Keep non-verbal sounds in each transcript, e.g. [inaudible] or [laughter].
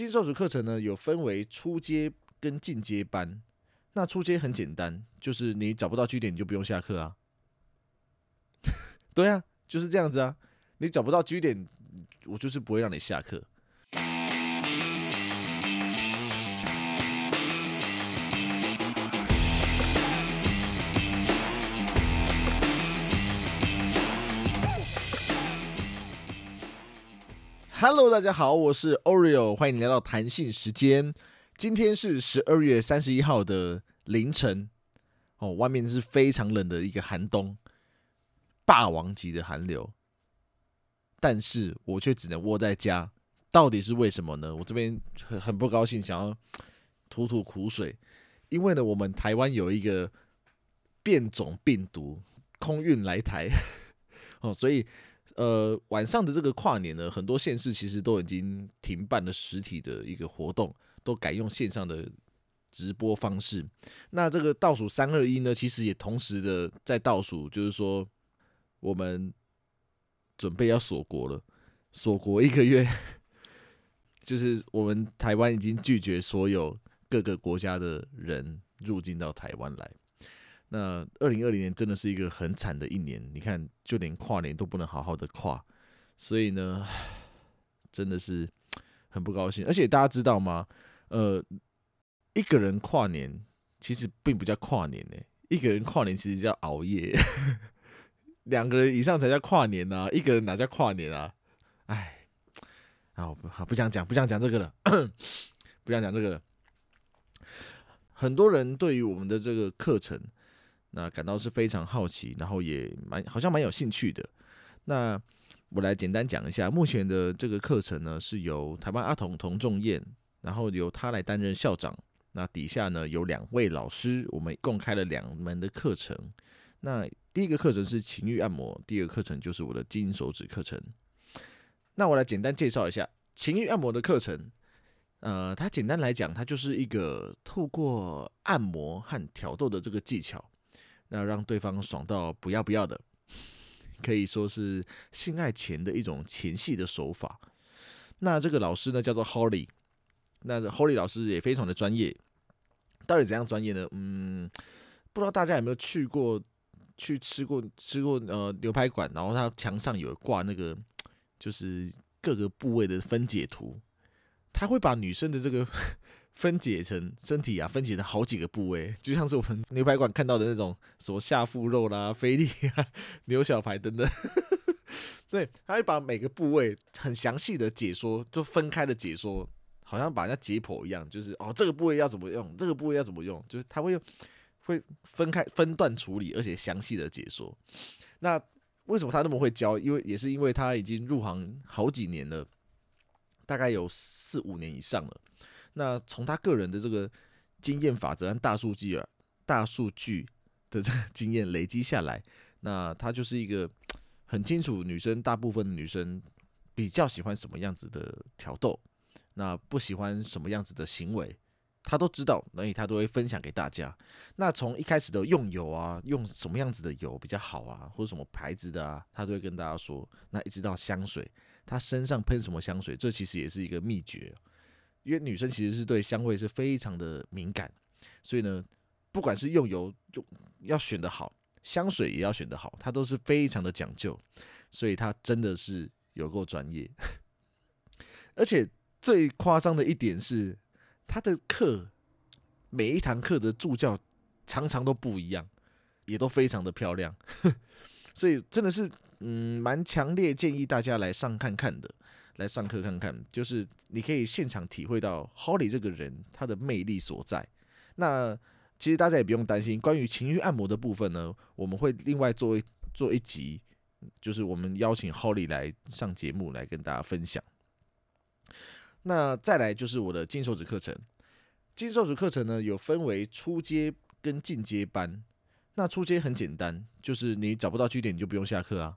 金手指课程呢有分为初阶跟进阶班。那初阶很简单，就是你找不到据点，你就不用下课啊。[laughs] 对啊，就是这样子啊。你找不到据点，我就是不会让你下课。Hello，大家好，我是 Oreo，欢迎来到弹性时间。今天是十二月三十一号的凌晨，哦，外面是非常冷的一个寒冬，霸王级的寒流，但是我却只能窝在家，到底是为什么呢？我这边很很不高兴，想要吐吐苦水，因为呢，我们台湾有一个变种病毒空运来台，[laughs] 哦，所以。呃，晚上的这个跨年呢，很多县市其实都已经停办了实体的一个活动，都改用线上的直播方式。那这个倒数三二一呢，其实也同时的在倒数，就是说我们准备要锁国了，锁国一个月，[laughs] 就是我们台湾已经拒绝所有各个国家的人入境到台湾来。那二零二零年真的是一个很惨的一年，你看，就连跨年都不能好好的跨，所以呢，真的是很不高兴。而且大家知道吗？呃，一个人跨年其实并不叫跨年呢，一个人跨年其实叫熬夜，[laughs] 两个人以上才叫跨年呢，一个人哪叫跨年啊？哎，好不好不想讲，不想讲这个了，不想讲这个了。很多人对于我们的这个课程。那感到是非常好奇，然后也蛮好像蛮有兴趣的。那我来简单讲一下，目前的这个课程呢，是由台湾阿童童仲彦，然后由他来担任校长。那底下呢有两位老师，我们共开了两门的课程。那第一个课程是情欲按摩，第二个课程就是我的金手指课程。那我来简单介绍一下情欲按摩的课程。呃，它简单来讲，它就是一个透过按摩和挑逗的这个技巧。那让对方爽到不要不要的，[laughs] 可以说是性爱前的一种前戏的手法。那这个老师呢叫做 Holly，那 Holly 老师也非常的专业。到底怎样专业呢？嗯，不知道大家有没有去过去吃过吃过呃牛排馆，然后他墙上有挂那个就是各个部位的分解图，他会把女生的这个。分解成身体啊，分解成好几个部位，就像是我们牛排馆看到的那种什么下腹肉啦、菲力啊、[laughs] 牛小排等等。[laughs] 对，他会把每个部位很详细的解说，就分开的解说，好像把人家解剖一样，就是哦，这个部位要怎么用，这个部位要怎么用，就是他会会分开分段处理，而且详细的解说。那为什么他那么会教？因为也是因为他已经入行好几年了，大概有四五年以上了。那从他个人的这个经验法则和大数据啊，大数据的这个经验累积下来，那他就是一个很清楚女生大部分女生比较喜欢什么样子的挑逗，那不喜欢什么样子的行为，他都知道，所以他都会分享给大家。那从一开始的用油啊，用什么样子的油比较好啊，或者什么牌子的啊，他都会跟大家说。那一直到香水，他身上喷什么香水，这其实也是一个秘诀。因为女生其实是对香味是非常的敏感，所以呢，不管是用油用要选的好，香水也要选的好，她都是非常的讲究，所以她真的是有够专业。[laughs] 而且最夸张的一点是，她的课每一堂课的助教常常都不一样，也都非常的漂亮，[laughs] 所以真的是嗯，蛮强烈建议大家来上看看的。来上课看看，就是你可以现场体会到 Holly 这个人他的魅力所在。那其实大家也不用担心，关于情欲按摩的部分呢，我们会另外做一做一集，就是我们邀请 Holly 来上节目来跟大家分享。那再来就是我的金手指课程，金手指课程呢有分为初阶跟进阶班。那初阶很简单，就是你找不到据点你就不用下课啊。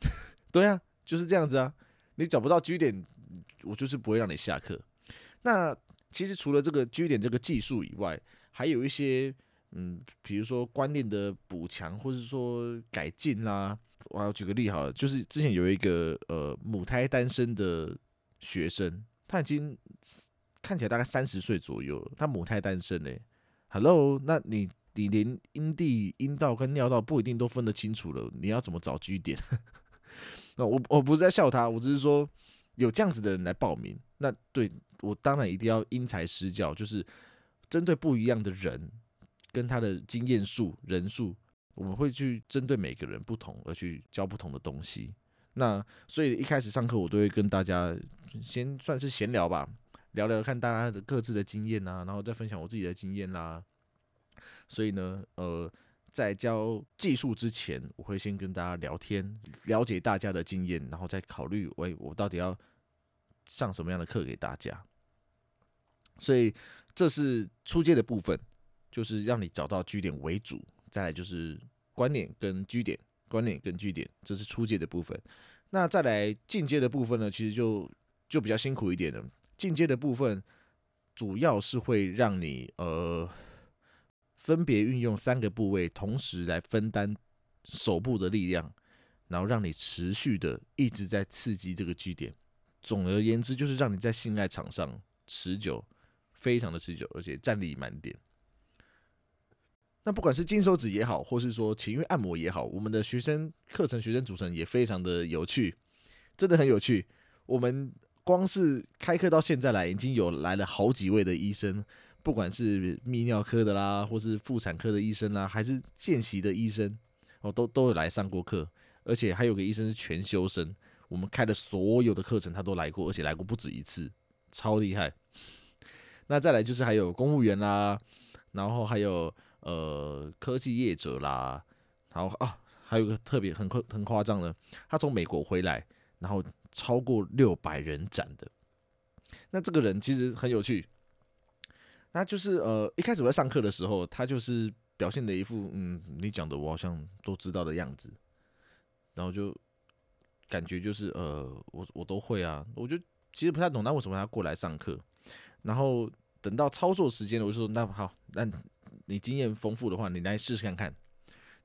[laughs] 对啊，就是这样子啊。你找不到居点，我就是不会让你下课。那其实除了这个居点这个技术以外，还有一些嗯，比如说观念的补强，或者说改进啦。我要举个例好了，就是之前有一个呃母胎单身的学生，他已经看起来大概三十岁左右，他母胎单身嘞。Hello，那你你连阴蒂、阴道跟尿道不一定都分得清楚了，你要怎么找据点？那我我不是在笑他，我只是说有这样子的人来报名，那对我当然一定要因材施教，就是针对不一样的人跟他的经验数人数，我们会去针对每个人不同而去教不同的东西。那所以一开始上课我都会跟大家先算是闲聊吧，聊聊看大家的各自的经验啊，然后再分享我自己的经验啦。所以呢，呃。在教技术之前，我会先跟大家聊天，了解大家的经验，然后再考虑，喂，我到底要上什么样的课给大家。所以这是初阶的部分，就是让你找到据点为主，再来就是观念跟据点，观念跟据点，这是初阶的部分。那再来进阶的部分呢，其实就就比较辛苦一点了。进阶的部分主要是会让你呃。分别运用三个部位，同时来分担手部的力量，然后让你持续的一直在刺激这个据点。总而言之，就是让你在性爱场上持久，非常的持久，而且战力满点。那不管是金手指也好，或是说情欲按摩也好，我们的学生课程学生组成也非常的有趣，真的很有趣。我们光是开课到现在来，已经有来了好几位的医生。不管是泌尿科的啦，或是妇产科的医生啦，还是见习的医生，哦，都都有来上过课，而且还有个医生是全修生，我们开的所有的课程他都来过，而且来过不止一次，超厉害。那再来就是还有公务员啦，然后还有呃科技业者啦，然后啊还有个特别很很夸张的，他从美国回来，然后超过六百人展的，那这个人其实很有趣。那就是呃，一开始我在上课的时候，他就是表现的一副嗯，你讲的我好像都知道的样子，然后就感觉就是呃，我我都会啊，我就其实不太懂他为什么要过来上课。然后等到操作时间了，我就说那好，那你经验丰富的话，你来试试看看。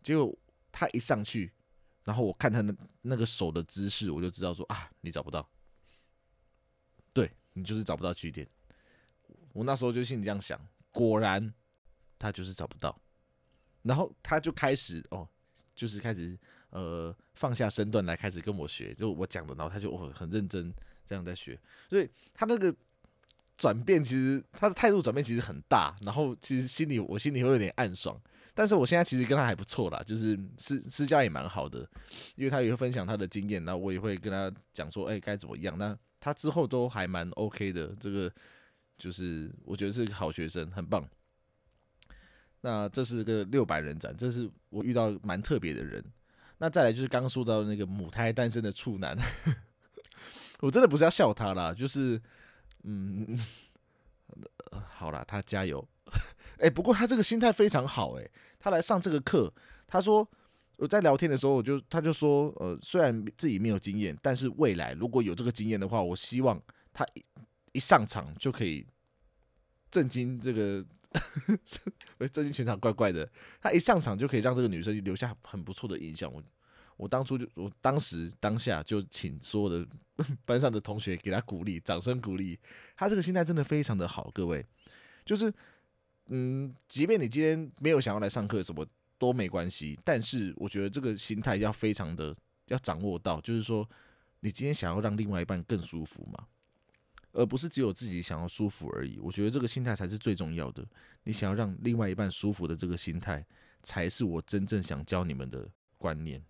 结果他一上去，然后我看他那那个手的姿势，我就知道说啊，你找不到，对你就是找不到据点。我那时候就心里这样想，果然他就是找不到，然后他就开始哦，就是开始呃放下身段来开始跟我学，就我讲的，然后他就哦很认真这样在学，所以他那个转变其实他的态度转变其实很大，然后其实心里我心里会有点暗爽，但是我现在其实跟他还不错啦，就是私私交也蛮好的，因为他也会分享他的经验，然后我也会跟他讲说，哎该怎么样，那他之后都还蛮 OK 的，这个。就是我觉得是个好学生，很棒。那这是个六百人展，这是我遇到蛮特别的人。那再来就是刚刚说到那个母胎单身的处男，[laughs] 我真的不是要笑他啦，就是嗯，好啦，他加油。哎，不过他这个心态非常好，哎，他来上这个课，他说我在聊天的时候，我就他就说，呃，虽然自己没有经验，但是未来如果有这个经验的话，我希望他。一上场就可以震惊这个，[laughs] 震惊全场，怪怪的。他一上场就可以让这个女生留下很不错的印象。我我当初就我当时当下就请所有的 [laughs] 班上的同学给他鼓励，掌声鼓励。他这个心态真的非常的好，各位，就是嗯，即便你今天没有想要来上课，什么都没关系。但是我觉得这个心态要非常的要掌握到，就是说你今天想要让另外一半更舒服嘛。而不是只有自己想要舒服而已，我觉得这个心态才是最重要的。你想要让另外一半舒服的这个心态，才是我真正想教你们的观念。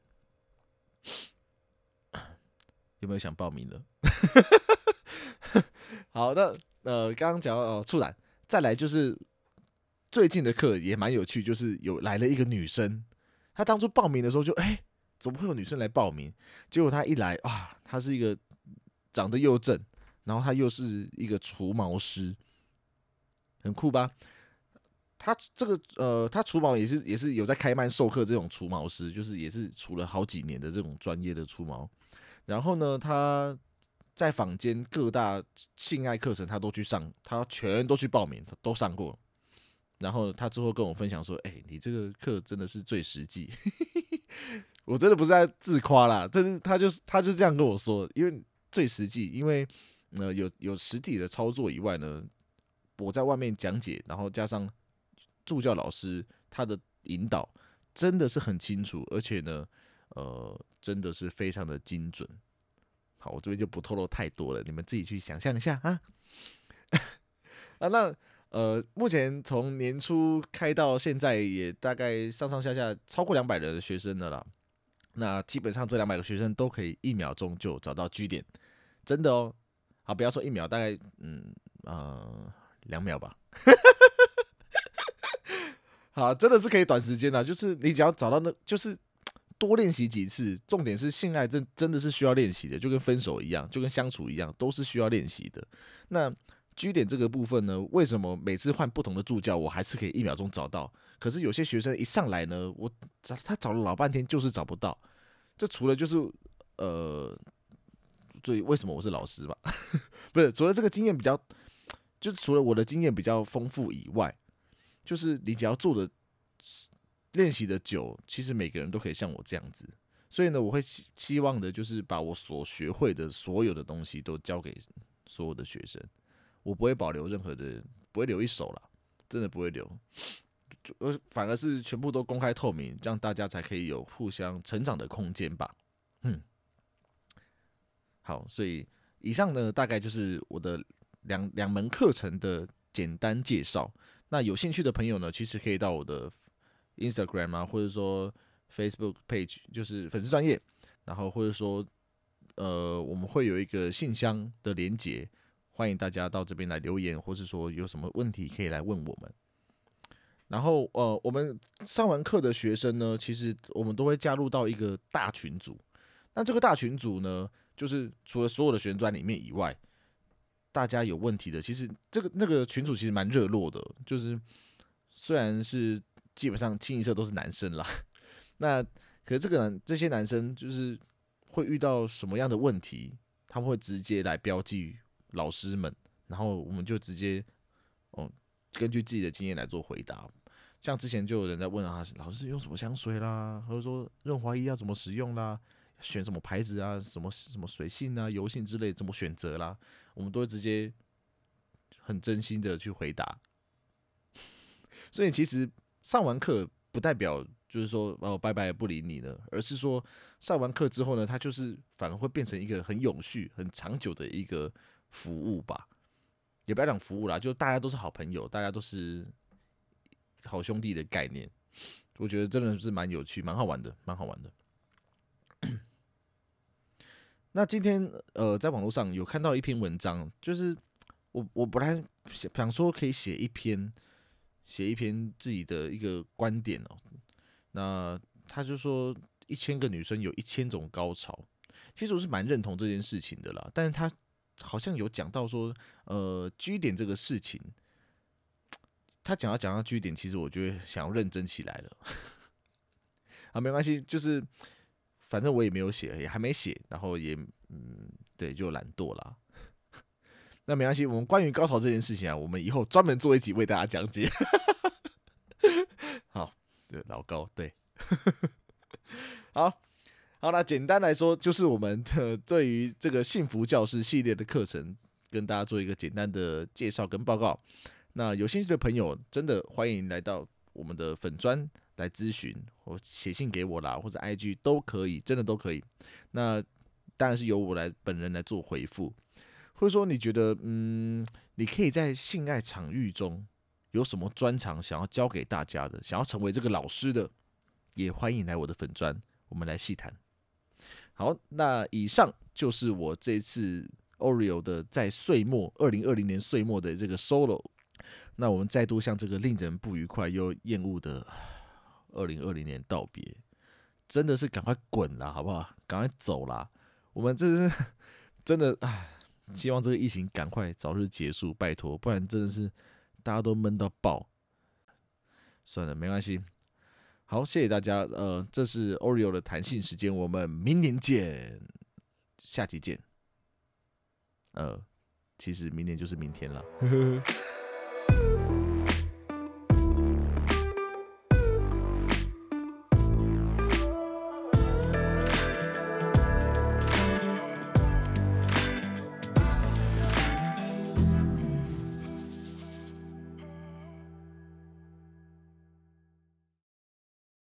[coughs] 有没有想报名的？[laughs] 好的，呃，刚刚讲到哦，处男，再来就是最近的课也蛮有趣，就是有来了一个女生，她当初报名的时候就哎，怎么会有女生来报名？结果她一来啊，她是一个长得又正。然后他又是一个除毛师，很酷吧？他这个呃，他除毛也是也是有在开班授课这种除毛师，就是也是除了好几年的这种专业的除毛。然后呢，他在坊间各大性爱课程他都去上，他全都去报名，他都上过。然后他之后跟我分享说：“哎，你这个课真的是最实际。[laughs] ”我真的不是在自夸啦，但是他就是他就这样跟我说，因为最实际，因为。呃有有实体的操作以外呢，我在外面讲解，然后加上助教老师他的引导，真的是很清楚，而且呢，呃，真的是非常的精准。好，我这边就不透露太多了，你们自己去想象一下啊。[laughs] 啊，那呃，目前从年初开到现在，也大概上上下下超过两百人的学生的啦。那基本上这两百个学生都可以一秒钟就找到据点，真的哦。啊，不要说一秒，大概嗯呃两秒吧。[laughs] 好，真的是可以短时间的，就是你只要找到那，就是多练习几次。重点是性爱真真的是需要练习的，就跟分手一样，就跟相处一样，都是需要练习的。那居点这个部分呢，为什么每次换不同的助教，我还是可以一秒钟找到？可是有些学生一上来呢，我找他找了老半天，就是找不到。这除了就是呃，所以为什么我是老师吧？[laughs] 不是，除了这个经验比较，就是除了我的经验比较丰富以外，就是你只要做的练习的久，其实每个人都可以像我这样子。所以呢，我会希希望的就是把我所学会的所有的东西都教给所有的学生。我不会保留任何的，不会留一手了，真的不会留，就呃反而是全部都公开透明，这样大家才可以有互相成长的空间吧。好，所以以上呢大概就是我的两两门课程的简单介绍。那有兴趣的朋友呢，其实可以到我的 Instagram 啊，或者说 Facebook page，就是粉丝专业，然后或者说呃我们会有一个信箱的连接。欢迎大家到这边来留言，或是说有什么问题可以来问我们。然后，呃，我们上完课的学生呢，其实我们都会加入到一个大群组。那这个大群组呢，就是除了所有的旋转里面以外，大家有问题的，其实这个那个群主其实蛮热络的。就是虽然是基本上清一色都是男生啦，[laughs] 那可是这个男这些男生就是会遇到什么样的问题，他们会直接来标记。老师们，然后我们就直接，哦，根据自己的经验来做回答。像之前就有人在问啊，老师用什么香水啦，或者说润滑液要怎么使用啦，选什么牌子啊，什么什么水性啊、油性之类怎么选择啦，我们都会直接很真心的去回答。所以其实上完课不代表就是说哦拜拜不理你了，而是说上完课之后呢，它就是反而会变成一个很永续、很长久的一个。服务吧，也不要讲服务啦，就大家都是好朋友，大家都是好兄弟的概念，我觉得真的是蛮有趣、蛮好玩的，蛮好玩的。那今天呃，在网络上有看到一篇文章，就是我我本来想想说可以写一篇，写一篇自己的一个观点哦。那他就说一千个女生有一千种高潮，其实我是蛮认同这件事情的啦，但是他。好像有讲到说，呃，G 点这个事情，他讲到讲到 G 点，其实我觉得想要认真起来了。[laughs] 啊，没关系，就是反正我也没有写，也还没写，然后也嗯，对，就懒惰啦。[laughs] 那没关系，我们关于高潮这件事情啊，我们以后专门做一集为大家讲解。[laughs] 好，对，老高，对，[laughs] 好。好，那简单来说，就是我们的对于这个幸福教师系列的课程，跟大家做一个简单的介绍跟报告。那有兴趣的朋友，真的欢迎来到我们的粉专来咨询，或写信给我啦，或者 IG 都可以，真的都可以。那当然是由我来本人来做回复，或者说你觉得，嗯，你可以在性爱场域中有什么专长想要教给大家的，想要成为这个老师的，也欢迎来我的粉专，我们来细谈。好，那以上就是我这次 Oreo 的在岁末二零二零年岁末的这个 solo。那我们再度向这个令人不愉快又厌恶的二零二零年道别，真的是赶快滚啦，好不好？赶快走啦！我们这是 [laughs] 真的唉，希望这个疫情赶快早日结束，拜托，不然真的是大家都闷到爆。算了，没关系。好，谢谢大家。呃，这是 Oreo 的弹性时间，我们明年见，下期见。呃，其实明年就是明天了。[laughs]